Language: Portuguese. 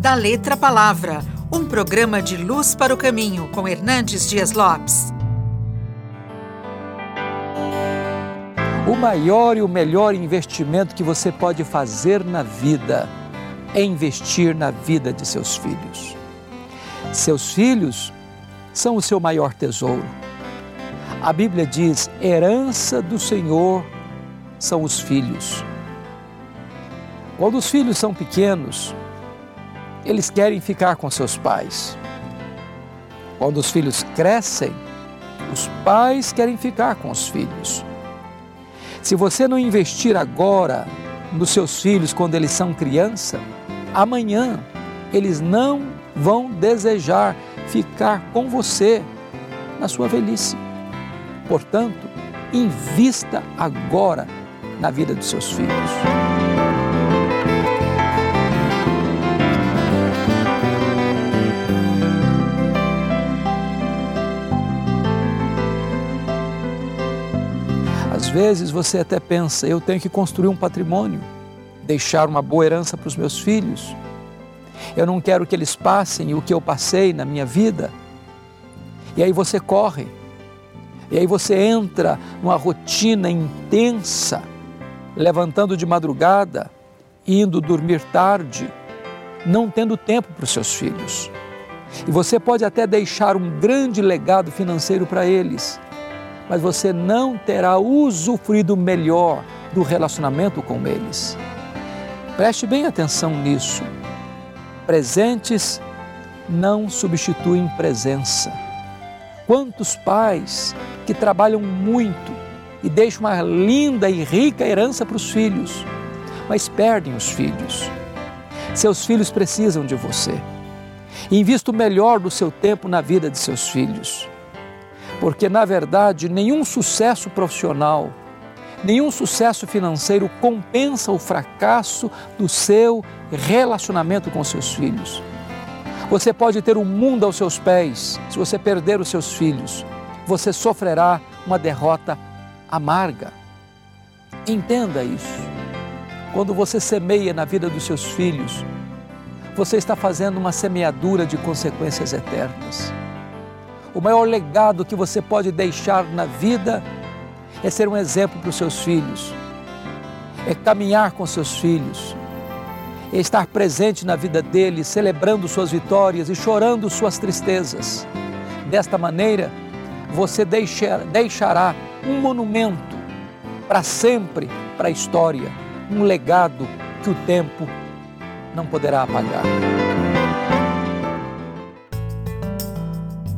Da Letra Palavra, um programa de luz para o caminho com Hernandes Dias Lopes. O maior e o melhor investimento que você pode fazer na vida é investir na vida de seus filhos. Seus filhos são o seu maior tesouro. A Bíblia diz: herança do Senhor são os filhos. Quando os filhos são pequenos, eles querem ficar com seus pais. Quando os filhos crescem, os pais querem ficar com os filhos. Se você não investir agora nos seus filhos quando eles são criança, amanhã eles não vão desejar ficar com você na sua velhice. Portanto, invista agora na vida dos seus filhos. Vezes você até pensa, eu tenho que construir um patrimônio, deixar uma boa herança para os meus filhos. Eu não quero que eles passem o que eu passei na minha vida. E aí você corre. E aí você entra numa rotina intensa, levantando de madrugada, indo dormir tarde, não tendo tempo para os seus filhos. E você pode até deixar um grande legado financeiro para eles, mas você não terá usufruído melhor do relacionamento com eles. Preste bem atenção nisso. Presentes não substituem presença. Quantos pais que trabalham muito e deixam uma linda e rica herança para os filhos, mas perdem os filhos. Seus filhos precisam de você. Invista o melhor do seu tempo na vida de seus filhos. Porque, na verdade, nenhum sucesso profissional, nenhum sucesso financeiro compensa o fracasso do seu relacionamento com seus filhos. Você pode ter o um mundo aos seus pés, se você perder os seus filhos, você sofrerá uma derrota amarga. Entenda isso. Quando você semeia na vida dos seus filhos, você está fazendo uma semeadura de consequências eternas. O maior legado que você pode deixar na vida é ser um exemplo para os seus filhos, é caminhar com seus filhos, é estar presente na vida deles, celebrando suas vitórias e chorando suas tristezas. Desta maneira, você deixará um monumento para sempre para a história, um legado que o tempo não poderá apagar.